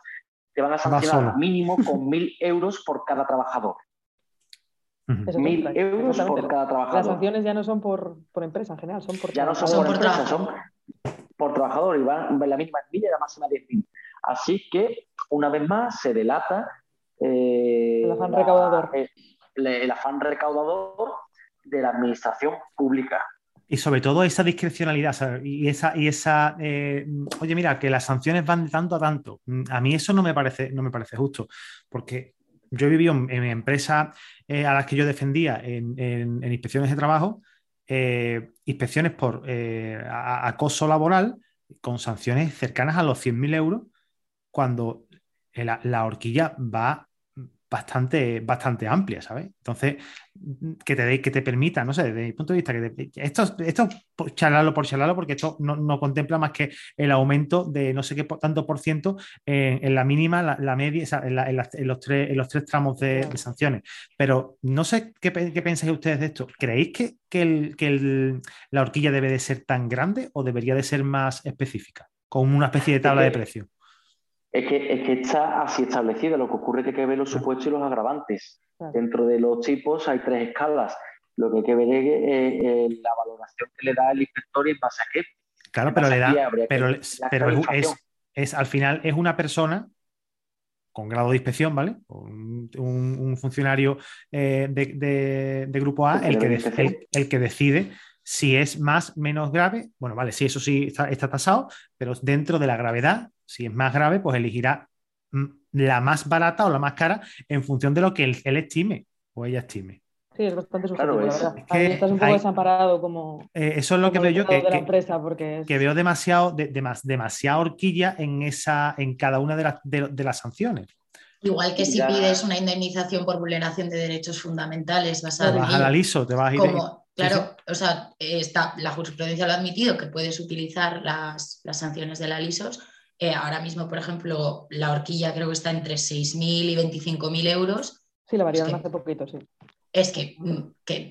te van a sancionar mínimo con [LAUGHS] mil euros por cada trabajador. Mil euros por cada trabajador. Las sanciones ya no son por, empresa en general, son por Ya no son por, empresa, son por trabajador y van en la misma milla y la máxima de mil. Así que, una vez más, se delata eh, el afán recaudador. El, afán recaudador de la administración pública. Y sobre todo esa discrecionalidad y esa, y esa eh, oye, mira, que las sanciones van de tanto a tanto. A mí eso no me parece, no me parece justo, porque yo he vivido en, empresas a las que yo defendía en, inspecciones de trabajo, inspecciones por acoso laboral con sanciones cercanas a los 100.000 euros, cuando la, horquilla va bastante, bastante amplia, ¿sabes? Entonces, que te, que te permita, no sé, desde mi punto de vista, que esto, esto charlarlo por charlarlo, porque esto no, contempla más que el aumento de no sé qué tanto por ciento en, la mínima, la, media, en, los tres, en los tres tramos de, sanciones. Pero no sé qué, qué, pensáis ustedes de esto. ¿Creéis que, que, la horquilla debe de ser tan grande o debería de ser más específica? Con una especie de tabla de precio. Es que, es que está así establecido. Lo que ocurre es que hay que ver los supuestos y los agravantes. Dentro de los tipos hay tres escalas. Lo que hay que ver es eh, la valoración que le da el inspector y en base a qué. Claro, pero le da. Pero, es, al final es una persona con grado de inspección, ¿vale? Un, funcionario eh, de, grupo A, el que, el, que decide si es más menos grave. Bueno, vale, sí, eso sí está, está tasado, pero dentro de la gravedad si es más grave, pues elegirá mm, la más barata o la más cara en función de lo que él, estime o ella estime. Sí, es bastante la verdad. estás un poco desamparado como. Eh, eso es lo que veo yo, que, porque que veo demasiado, de, demasiada horquilla en, esa, en cada una de, las, de, las sanciones. Igual que si pides una indemnización por vulneración de derechos fundamentales vas a. Te vas al ISO, te vas a ir. claro, o sea, está, la jurisprudencia lo ha admitido que puedes utilizar las, las sanciones de la LISOS eh, ahora mismo, por ejemplo, la horquilla creo que está entre 6.000 y 25.000 euros. Sí, la variaron hace poquito, sí. Es que, mm, que,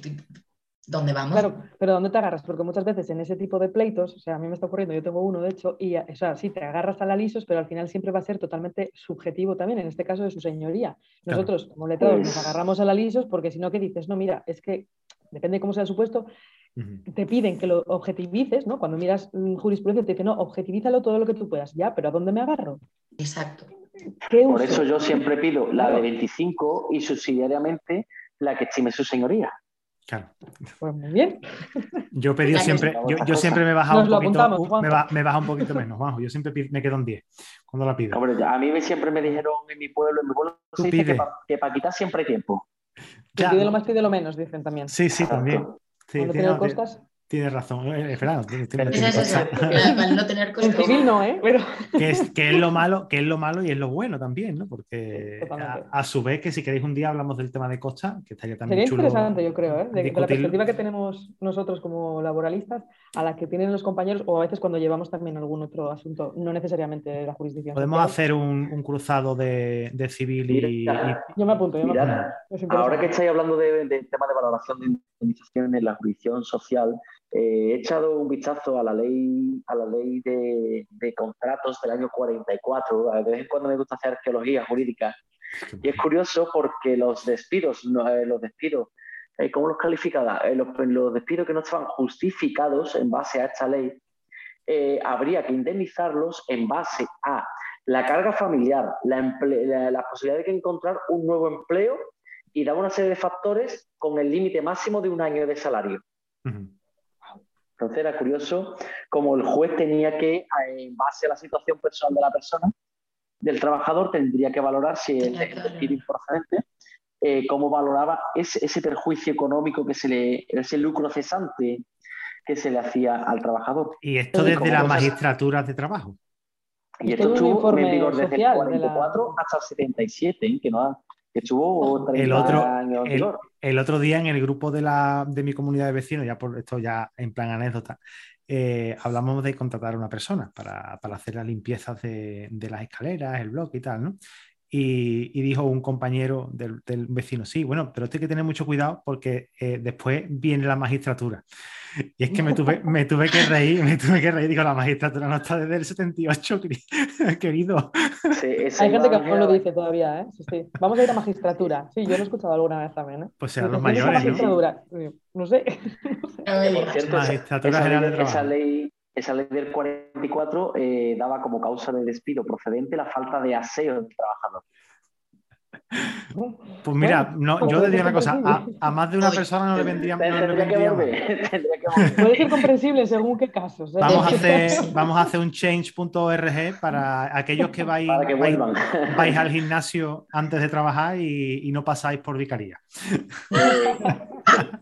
¿dónde vamos? Claro, pero ¿dónde te agarras? Porque muchas veces en ese tipo de pleitos, o sea, a mí me está ocurriendo, yo tengo uno de hecho, y o sea, sí, te agarras a la lisos, pero al final siempre va a ser totalmente subjetivo también, en este caso de su señoría. Nosotros, como letrados, nos agarramos a la lisos porque si no, ¿qué dices? No, mira, es que depende de cómo sea el supuesto, te piden que lo objetivices, ¿no? Cuando miras jurisprudencia te dicen, no, objetivízalo todo lo que tú puedas. Ya, pero ¿a dónde me agarro? Exacto. Por eso yo siempre pido la de 25 y subsidiariamente la que estime su señoría. Claro. Pues muy bien. Yo pedí siempre, yo, siempre me baja un poquito, me, me, baja un poquito menos, bajo. Yo siempre me quedo en 10 cuando la pido. a mí siempre me dijeron en mi pueblo, en mi pueblo se dice que para quitar siempre hay tiempo. Que pide lo más, pide lo menos, dicen también. Sí, sí, también. Sí, tiene, costas. Tienes razón, eh, no tener [LAUGHS] costas. En civil no, ¿eh? Pero... [LAUGHS] Que, es, que, es lo malo, que es lo malo y es lo bueno también, ¿no? Porque a, su vez que si queréis un día hablamos del tema de costa, que estaría también Sería interesante, yo creo, ¿eh? De, la perspectiva que tenemos nosotros como laboralistas, a la que tienen los compañeros, o a veces cuando llevamos también algún otro asunto, no necesariamente la jurisdicción. Podemos hacer un, cruzado de, civil y, Yo me apunto, yo me apunto. Ahora que estáis hablando del de tema de valoración de en la jurisdicción social, eh, he echado un vistazo a la ley, a la ley de, contratos del año 44. De vez en cuando me gusta hacer arqueología jurídica. Y es curioso porque los despidos, eh, los despidos, eh, ¿cómo los calificaba? los, despidos que no estaban justificados en base a esta ley, habría que indemnizarlos en base a la carga familiar, la, posibilidad de que encontrar un nuevo empleo y dar una serie de factores con el límite máximo de un año de salario. Entonces era curioso como el juez tenía que, en base a la situación personal de la persona, del trabajador, tendría que valorar si el despido improcedente eh, cómo valoraba ese, ese, perjuicio económico que se le, ese lucro cesante que se le hacía al trabajador. Y esto desde las magistraturas de trabajo. Y esto estuvo en vigor desde el 44 hasta el 77, ¿eh? que no que estuvo 30 el otro, años el, el, otro día en el grupo de, la, de mi comunidad de vecinos, ya por esto ya en plan anécdota, eh, hablamos de contratar a una persona para, para hacer las limpiezas de, de, las escaleras, el bloque y tal, ¿no? Y, y dijo un compañero del, del, vecino, sí, bueno, pero hay que tener mucho cuidado porque eh, después viene la magistratura. Y es que me tuve, me tuve que reír, me tuve que reír. Digo, la magistratura no está desde el 78, [LAUGHS] querido. [LAUGHS] Sí, Hay gente que aún lo dice todavía, ¿eh? Sí, sí. Vamos a ir a magistratura. Sí, yo lo he escuchado alguna vez también, ¿eh? Pues serán los mayores, ¿no? No sé. [LAUGHS] Por cierto, magistratura esa, general de trabajo. Esa ley, esa ley del 44 eh, daba como causa de despido procedente la falta de aseo del trabajador. Pues mira, no, yo te digo una cosa, a, a, más de una persona no le vendría, no le vendría [LAUGHS] Puede ser comprensible según qué casos. ¿eh? Vamos, a hacer, vamos a hacer un change.org para aquellos que vais, que vais, vais, al gimnasio antes de trabajar y, y no pasáis por vicaría.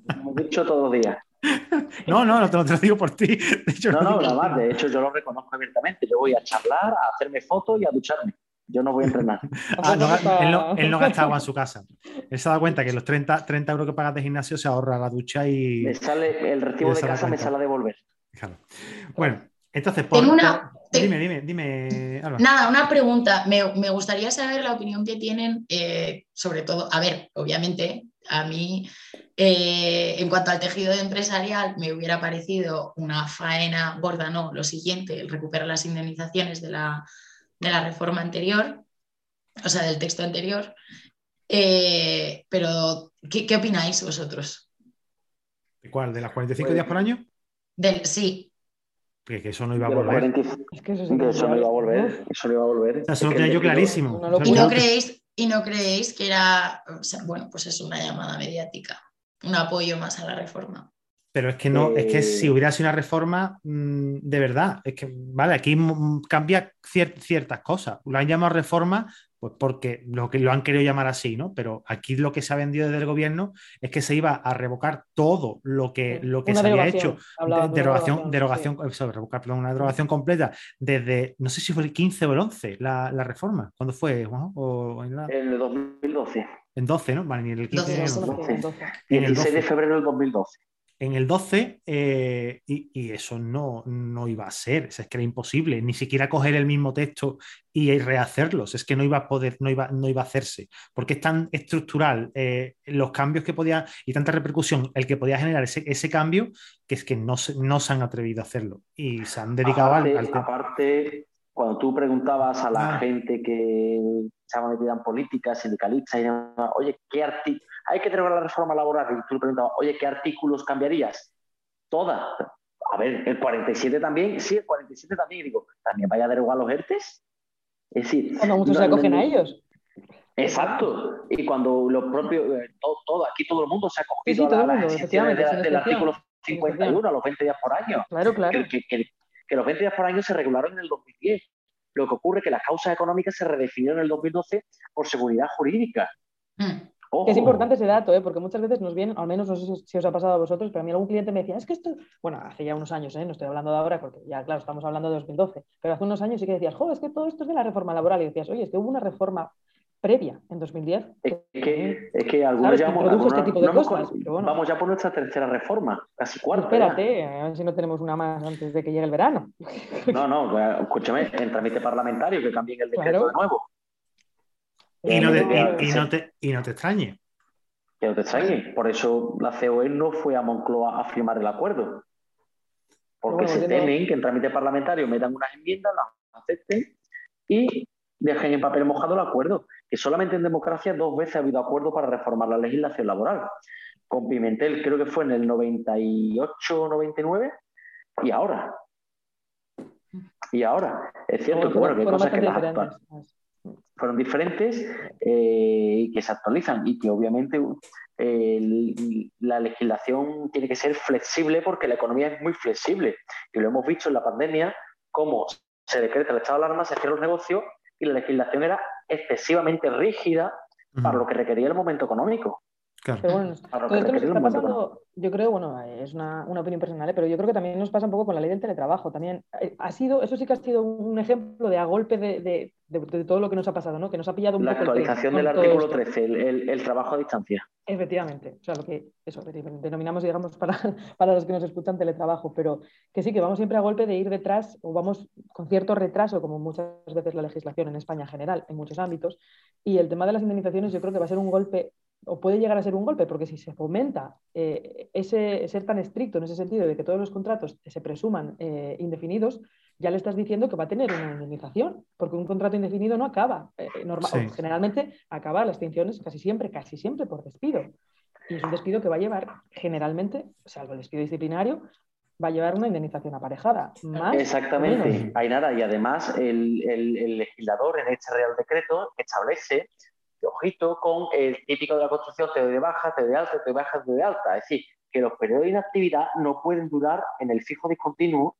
Hemos dicho todos los días. [LAUGHS] No, no, no te, lo digo por ti. De hecho, no, no, nada más. De hecho, yo lo reconozco abiertamente. Yo voy a charlar, a hacerme fotos y a ducharme. Yo no voy a entrenar. [LAUGHS] ah, no, él, no, él, no, gasta agua en su [LAUGHS] casa. Él se da cuenta que los 30, 30 euros que pagas de gimnasio se ahorra la ducha y. Me sale, el recibo de casa me sale a devolver. Claro. Bueno, entonces, por, una... por... dime, dime, dime. Alba. Nada, una pregunta. Me, me, gustaría saber la opinión que tienen, eh, sobre todo, a ver, obviamente, a mí, eh, en cuanto al tejido empresarial, me hubiera parecido una faena gorda, no, lo siguiente, el recuperar las indemnizaciones de la, de la reforma anterior, o sea, del texto anterior. Eh, pero, ¿qué, ¿qué, opináis vosotros? ¿De cuál? ¿De las 45 pues, días por año? Del, sí. Que, que, eso no iba a volver. Es que eso, sí que eso no iba a volver. Eso no iba a volver. O sea, eso lo tenía yo clarísimo. ¿Y no, creéis, ¿Y no creéis que era, o sea, bueno, pues es una llamada mediática, un apoyo más a la reforma? Pero es que no, eh... es que si hubiera sido una reforma mmm, de verdad, es que, vale, aquí cambia cier ciertas cosas. Lo han llamado reforma, pues porque lo, que lo han querido llamar así, ¿no? Pero aquí lo que se ha vendido desde el gobierno es que se iba a revocar todo lo que, lo que se había hecho. De, derogación, derogación, sí. revocar, perdón, una derogación completa desde, no sé si fue el 15 o el 11, la, la reforma. ¿Cuándo fue, Juan? ¿O en, la... en el 2012. En 12, ¿no? Vale, ni en el 15. 12, 12, 12. En el 16 de febrero del 2012 en el 12 eh, y, y, eso no, no, iba a ser, es que era imposible, ni siquiera coger el mismo texto y rehacerlos, es que no iba a poder, no iba, no iba a hacerse, porque es tan estructural eh, los cambios que podía y tanta repercusión el que podía generar ese, ese cambio que es que no se, no se han atrevido a hacerlo y se han dedicado aparte, al, al Aparte, cuando tú preguntabas a la ah. gente que estaba metida en política, sindicalistas, y demás, oye, ¿qué artículo? hay que derogar la reforma laboral. Y tú le preguntabas, oye, ¿qué artículos cambiarías? Todas. A ver, el 47 también, sí, el 47 también. Y digo, ¿también vaya a derogar los ERTES? Es decir, cuando muchos no, se acogen no, a ellos. Exacto. Y cuando lo propio, eh, todo, todo, aquí todo el mundo se ha acogido sí, sí, a la, mundo, de, del artículo 51 a los 20 días por año. Claro, claro. Que, que, que, que, los 20 días por año se regularon en el 2010. Lo que ocurre es que las causas económicas se redefinieron en el 2012 por seguridad jurídica. Mm. Ojo. Es importante ese dato, ¿eh? porque muchas veces nos vienen, al menos no sé si os ha pasado a vosotros, pero a mí algún cliente me decía, es que esto, bueno, hace ya unos años, ¿eh? no estoy hablando de ahora, porque ya, claro, estamos hablando de 2012, pero hace unos años sí que decías, joder, es que todo esto es de la reforma laboral, y decías, oye, es que hubo una reforma previa en 2010. Es que, es que algunos ya vamos, este tipo de no, cosas, pero bueno. vamos ya por nuestra tercera reforma, casi cuarta. Espérate, ya. a ver si no tenemos una más antes de que llegue el verano. No, no, escúchame, en trámite parlamentario que cambien el decreto claro. de nuevo. Y no, te, y, y, no te, y no te extrañe, que no te extrañe. Por eso la COE no fue a Moncloa a firmar el acuerdo. Porque bueno, se temen que en trámite parlamentario metan unas enmiendas, las acepten y dejen en papel mojado el acuerdo. Que solamente en democracia dos veces ha habido acuerdo para reformar la legislación laboral. Con Pimentel creo que fue en el 98 o 99 y ahora. Y ahora. Es cierto que, bueno, que hay cosas que las, fueron diferentes eh, y que se actualizan y que obviamente eh, la legislación tiene que ser flexible porque la economía es muy flexible y lo hemos visto en la pandemia cómo se decreta el estado de alarma, se cierran los negocios y la legislación era excesivamente rígida para lo que requería el momento económico. Pero bueno, está pasando, yo creo, bueno, es una, opinión personal, ¿eh? pero yo creo que también nos pasa un poco con la ley del teletrabajo. También eh, ha sido, eso sí que ha sido un ejemplo de a golpe de, todo lo que nos ha pasado, ¿no? Que nos ha pillado un la poco. La actualización del artículo 13, el, trabajo a distancia. Efectivamente, o sea, lo que eso denominamos, digamos, para, [LAUGHS] para los que nos escuchan teletrabajo, pero que sí, que vamos siempre a golpe de ir detrás o vamos con cierto retraso, como muchas veces la legislación en España en general, en muchos ámbitos, y el tema de las indemnizaciones yo creo que va a ser un golpe o puede llegar a ser un golpe, porque si se fomenta eh, ese ser tan estricto en ese sentido de que todos los contratos se presuman eh, indefinidos, ya le estás diciendo que va a tener una indemnización, porque un contrato indefinido no acaba. Eh, generalmente acaba las extinciones casi siempre, casi siempre por despido. Y es un despido que va a llevar generalmente, salvo el despido disciplinario, va a llevar una indemnización aparejada. Exactamente, hay nada. Y además el, el legislador en este Real Decreto establece ojito con el típico de la construcción, te doy de baja, te doy de alta, te doy de baja, te doy de alta. Es decir, que los periodos de inactividad no pueden durar en el fijo discontinuo.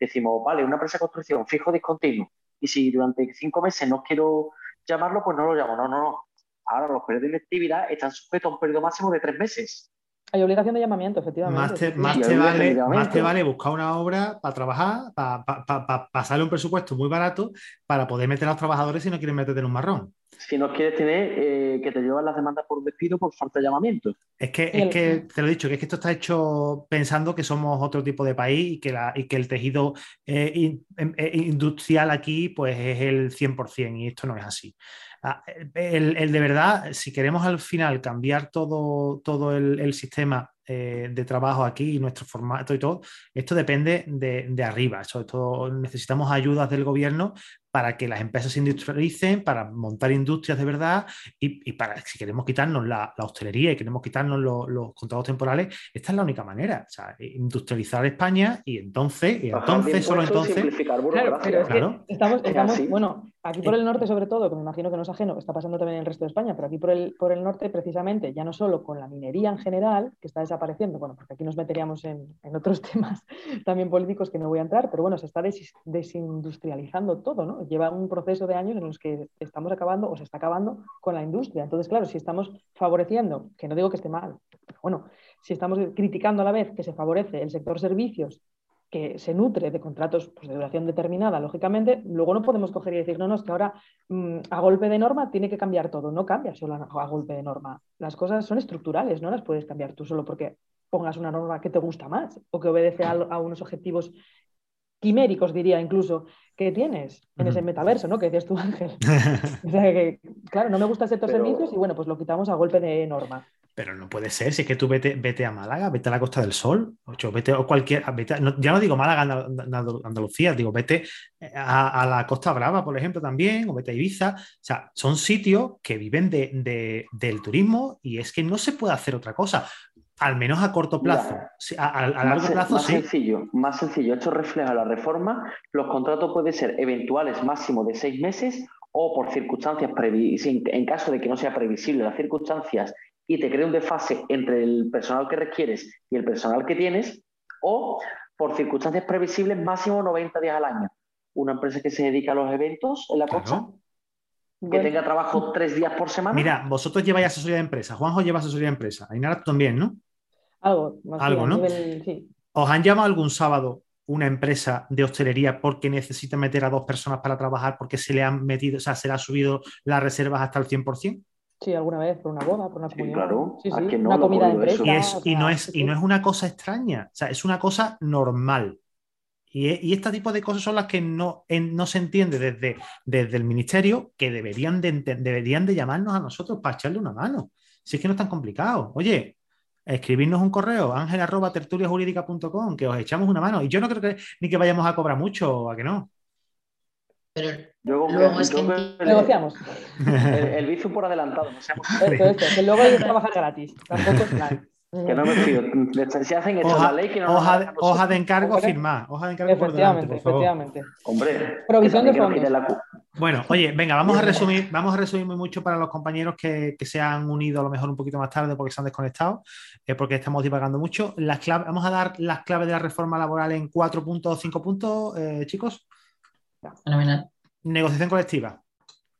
Decimos, vale, una empresa de construcción, fijo discontinuo. Y si durante cinco meses no quiero llamarlo, pues no lo llamo. No, no, no. Ahora los periodos de inactividad están sujetos a un periodo máximo de tres meses. Hay obligación de llamamiento, efectivamente. Más te, vale, más te vale buscar una obra para trabajar, para, pasarle un presupuesto muy barato para poder meter a los trabajadores si no quieren meterte en un marrón si no quieres tener eh, que te llevan las demandas por despido por falta de llamamiento. Es que, es que te lo he dicho, que es que esto está hecho pensando que somos otro tipo de país y que, la, y que el tejido eh, em, eh, industrial aquí pues es el 100% y esto no es así. Ah, el, de verdad, si queremos al final cambiar todo, todo el, sistema de trabajo aquí y nuestro formato y todo, esto depende de, de arriba. Sobre todo necesitamos ayudas del gobierno para que las empresas se industrialicen, para montar industrias de verdad y, para, si queremos quitarnos la, hostelería y queremos quitarnos los contratos temporales, esta es la única manera, o sea, industrializar España y entonces, y entonces, solo entonces... Claro, pero es que estamos, estamos bueno, aquí por el norte sobre todo, que me imagino que no es ajeno, está pasando también en el resto de España, pero aquí por el, por el norte precisamente, ya no solo con la minería en general, que está desapareciendo, bueno, porque aquí nos meteríamos en, otros [LAUGHS] temas también políticos que no voy a entrar, pero bueno, se está desindustrializando todo, ¿no? Lleva un proceso de años en los que estamos acabando o se está acabando con la industria. Entonces, claro, si estamos favoreciendo, que no digo que esté mal, pero bueno, si estamos criticando a la vez que se favorece el sector servicios que se nutre de contratos pues, de duración determinada, lógicamente, luego no podemos coger y decir, no, no, es que ahora mm, a golpe de norma tiene que cambiar todo. No cambia solo a, golpe de norma. Las cosas son estructurales, no las puedes cambiar tú solo porque pongas una norma que te gusta más o que obedece a unos objetivos quiméricos, diría incluso, que tienes en ese metaverso, ¿no? Que decías tú, Ángel. [LAUGHS] o sea que, claro, no me gusta el sector servicios y bueno, pues lo quitamos a golpe de norma. Pero no puede ser, si es que tú vete, vete a Málaga, vete a la Costa del Sol, o vete a cualquier, ya no digo Málaga, Andalucía, digo vete a, la Costa Brava, por ejemplo, también, o vete a Ibiza. O sea, son sitios que viven de, del turismo y es que no se puede hacer otra cosa. Al menos a corto plazo. a, largo plazo, más sí. Sencillo, más sencillo. Esto refleja la reforma. Los contratos pueden ser eventuales máximo de seis meses o por circunstancias previsibles, en caso de que no sea previsible las circunstancias y te cree un desfase entre el personal que requieres y el personal que tienes, o por circunstancias previsibles máximo 90 días al año. Una empresa que se dedica a los eventos en la costa, que tenga trabajo tres días por semana. Mira, vosotros lleváis asesoría de empresa, Juanjo lleva asesoría de empresa, Ainara tú también, ¿no? Algo, Algo, ¿no? ¿Os han llamado algún sábado una empresa de hostelería porque necesita meter a dos personas para trabajar porque se le han metido, o sea, se le ha subido las reservas hasta el 100%? Sí, alguna vez, por una boda, por una comunidad. claro. Sí, sí. una comida de empresa. Y, no es, y no es una cosa extraña, o sea, es una cosa normal. Y, este tipo de cosas son las que no, no se entiende desde, desde el ministerio, que deberían de, deberían de llamarnos a nosotros para echarle una mano. Si es que no es tan complicado. Oye, escribirnos un correo, ángel arroba tertuliajurídica.com, que os echamos una mano. Y yo no creo que ni que vayamos a cobrar mucho, ¿a que no? Pero luego es que, negociamos. El, el por adelantado, no seamos... Esto, esto, que luego hay que trabajar gratis. Tampoco es plan. Que no me fío. Si hacen esto hoja, la ley, que no hoja, de, hoja de encargo firmar. Hoja de encargo efectivamente, por delante, por efectivamente. Hombre. Provisión de fondos. La... Bueno, oye, venga, vamos a resumir, vamos a resumir muy mucho para los compañeros que, que, se han unido a lo mejor un poquito más tarde porque se han desconectado, eh, porque estamos divagando mucho. Las claves, vamos a dar las claves de la reforma laboral en cuatro puntos, cinco puntos, eh, chicos. Fenomenal. Negociación colectiva.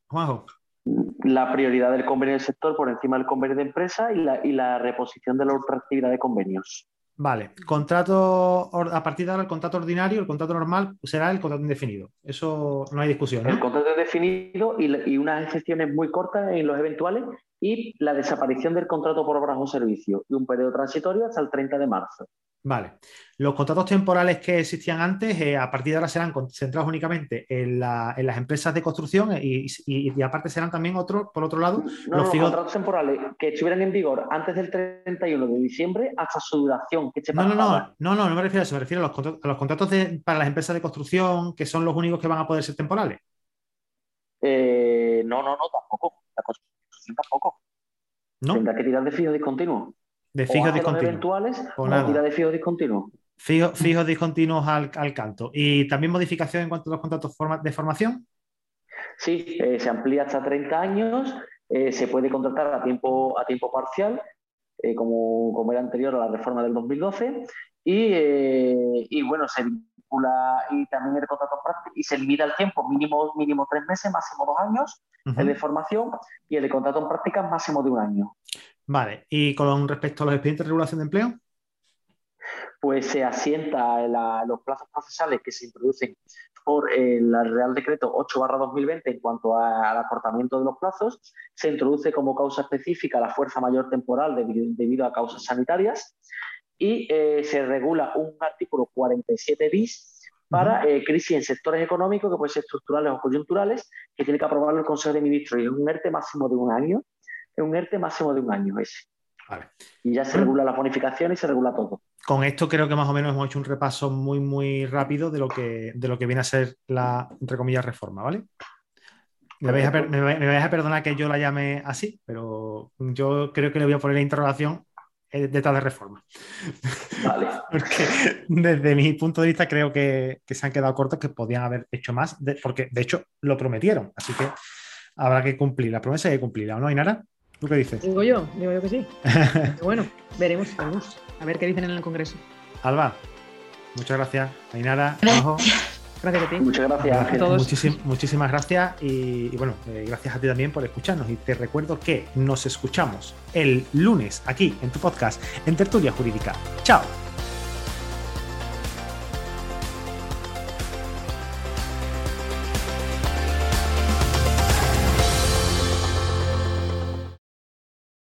Juanjo. La prioridad del convenio del sector por encima del convenio de empresa y la, y la reposición de la ultraactividad de convenios. Vale, contrato, a partir de ahora el contrato ordinario, el contrato normal será el contrato indefinido. Eso no hay discusión. El contrato indefinido y, y, unas excepciones muy cortas en los eventuales y la desaparición del contrato por obras o servicios y un periodo transitorio hasta el 30 de marzo. Vale. Los contratos temporales que existían antes, eh, a partir de ahora serán concentrados únicamente en, las empresas de construcción y, aparte serán también otros, por otro lado, los, contratos temporales que estuvieran en vigor antes del 31 de diciembre hasta su duración. Que no, no, no, no, no, no me refiero a eso, me refiero a los contratos, a los contratos para las empresas de construcción que son los únicos que van a poder ser temporales. Eh, no, no, no, tampoco. La tampoco. ¿No? Tendrá que tirar de fijo discontinuo. De fijos discontinuos. eventuales o, tira de fijos discontinuos. fijos discontinuos al, canto. ¿Y también modificación en cuanto a los contratos de formación? Sí, eh, se amplía hasta 30 años, eh, se puede contratar a tiempo, a tiempo parcial, eh, como, como, era anterior a la reforma del 2012, y, bueno, se y también el contrato práctico y se limita el tiempo, mínimo, mínimo tres meses, máximo dos años, el de formación, y el de contrato en práctica máximo de un año. Vale, ¿y con respecto a los expedientes de regulación de empleo? Pues se asienta en los plazos procesales que se introducen por el Real Decreto 8 2020 en cuanto al acortamiento de los plazos. Se introduce como causa específica la fuerza mayor temporal debido, a causas sanitarias y eh, se regula un artículo 47 bis para eh, crisis en sectores económicos que pueden ser estructurales o coyunturales, que tiene que aprobarlo el Consejo de Ministros y es un ERTE máximo de un año es un ERTE máximo de un año ese. Y ya se regula la bonificación y se regula todo. Con esto creo que más o menos hemos hecho un repaso muy, muy rápido de lo que, de lo que viene a ser la, entre comillas, reforma, ¿vale? Me vais, a perdonar que yo la llame así, pero yo creo que le voy a poner la interrogación eh, detrás de reforma. Vale. [LAUGHS] porque desde mi punto de vista creo que, se han quedado cortos, que podían haber hecho más, porque de hecho lo prometieron. Así que habrá que cumplir. La promesa hay que cumplirla, ¿no, Inara? ¿Tú qué dices? Digo yo, digo yo que sí. [LAUGHS] bueno, veremos, veremos. A ver qué dicen en el Congreso. Alba, muchas gracias. Ainara, [LAUGHS] Gracias a ti. Muchas gracias a todos. muchísimas gracias y, bueno, eh, gracias a ti también por escucharnos. Y te recuerdo que nos escuchamos el lunes aquí en tu podcast en Tertulia Jurídica. Chao.